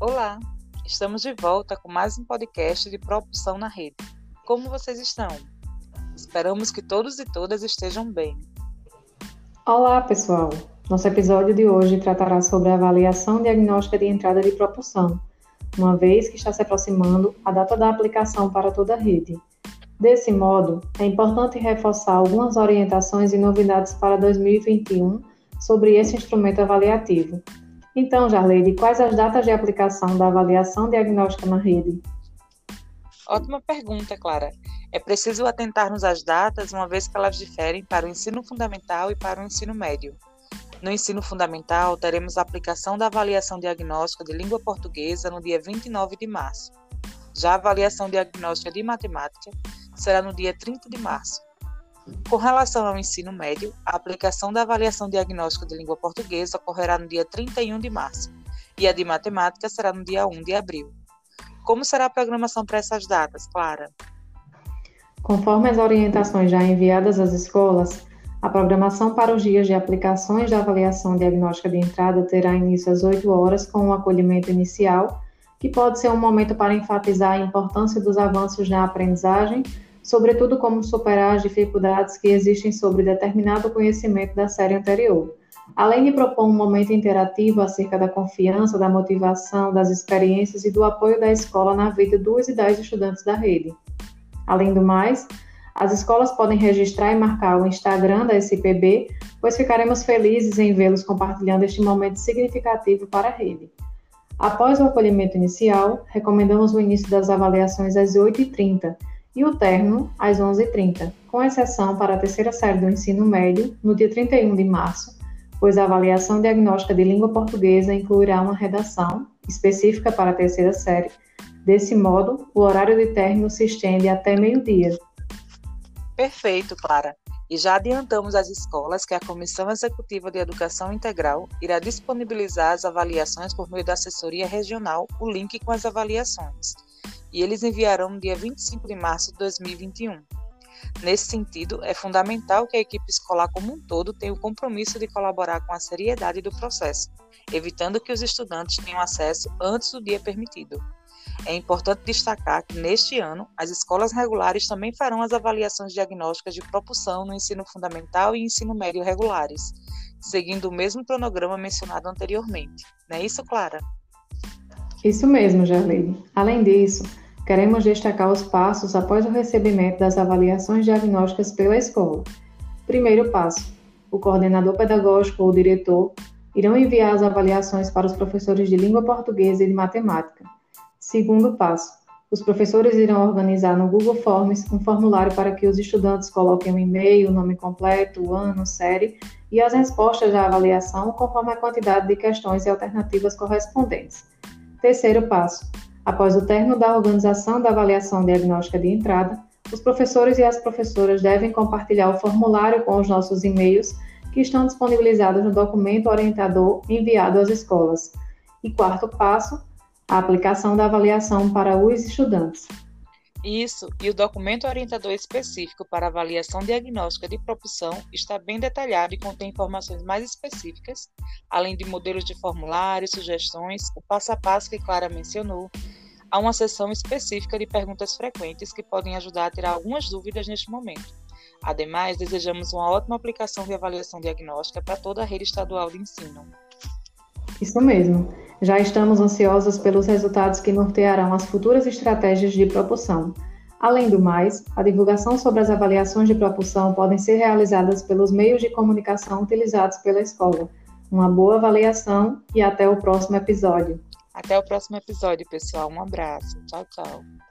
Olá, estamos de volta com mais um podcast de propulsão na rede. Como vocês estão? Esperamos que todos e todas estejam bem. Olá, pessoal. Nosso episódio de hoje tratará sobre a avaliação diagnóstica de entrada de propulsão, uma vez que está se aproximando a data da aplicação para toda a rede. Desse modo, é importante reforçar algumas orientações e novidades para 2021 sobre esse instrumento avaliativo, então, Jarleide, quais as datas de aplicação da avaliação diagnóstica na rede? Ótima pergunta, Clara. É preciso atentarmos às datas, uma vez que elas diferem para o ensino fundamental e para o ensino médio. No ensino fundamental, teremos a aplicação da avaliação diagnóstica de língua portuguesa no dia 29 de março. Já a avaliação diagnóstica de matemática será no dia 30 de março. Com relação ao ensino médio, a aplicação da avaliação diagnóstica de língua portuguesa ocorrerá no dia 31 de março e a de matemática será no dia 1 de abril. Como será a programação para essas datas, Clara? Conforme as orientações já enviadas às escolas, a programação para os dias de aplicações da avaliação diagnóstica de entrada terá início às 8 horas com o um acolhimento inicial, que pode ser um momento para enfatizar a importância dos avanços na aprendizagem sobretudo como superar as dificuldades que existem sobre determinado conhecimento da série anterior. Além de propor um momento interativo acerca da confiança, da motivação, das experiências e do apoio da escola na vida dos e das estudantes da rede. Além do mais, as escolas podem registrar e marcar o Instagram da SPB, pois ficaremos felizes em vê-los compartilhando este momento significativo para a rede. Após o acolhimento inicial, recomendamos o início das avaliações às 8h30 e o término às 11h30, com exceção para a terceira série do ensino médio, no dia 31 de março, pois a avaliação diagnóstica de língua portuguesa incluirá uma redação específica para a terceira série. Desse modo, o horário de término se estende até meio-dia. Perfeito, Clara. E já adiantamos às escolas que a Comissão Executiva de Educação Integral irá disponibilizar as avaliações por meio da assessoria regional, o link com as avaliações e eles enviarão no dia 25 de março de 2021. Nesse sentido, é fundamental que a equipe escolar como um todo tenha o compromisso de colaborar com a seriedade do processo, evitando que os estudantes tenham acesso antes do dia permitido. É importante destacar que, neste ano, as escolas regulares também farão as avaliações diagnósticas de propulsão no ensino fundamental e ensino médio regulares, seguindo o mesmo cronograma mencionado anteriormente. Não é isso, Clara? Isso mesmo, Jarlene. Além disso, queremos destacar os passos após o recebimento das avaliações diagnósticas pela escola. Primeiro passo: o coordenador pedagógico ou diretor irão enviar as avaliações para os professores de língua portuguesa e de matemática. Segundo passo: os professores irão organizar no Google Forms um formulário para que os estudantes coloquem o e-mail, o nome completo, o ano, série e as respostas da avaliação conforme a quantidade de questões e alternativas correspondentes. Terceiro passo: após o término da organização da avaliação diagnóstica de entrada, os professores e as professoras devem compartilhar o formulário com os nossos e-mails que estão disponibilizados no documento orientador enviado às escolas. E quarto passo: a aplicação da avaliação para os estudantes. Isso, e o documento orientador específico para avaliação diagnóstica de propulsão está bem detalhado e contém informações mais específicas, além de modelos de formulários, sugestões, o passo a passo que Clara mencionou. Há uma seção específica de perguntas frequentes que podem ajudar a tirar algumas dúvidas neste momento. Ademais, desejamos uma ótima aplicação de avaliação diagnóstica para toda a rede estadual de ensino. Isso mesmo. Já estamos ansiosos pelos resultados que nortearão as futuras estratégias de propulsão. Além do mais, a divulgação sobre as avaliações de propulsão podem ser realizadas pelos meios de comunicação utilizados pela escola. Uma boa avaliação e até o próximo episódio. Até o próximo episódio, pessoal. Um abraço. Tchau, tchau.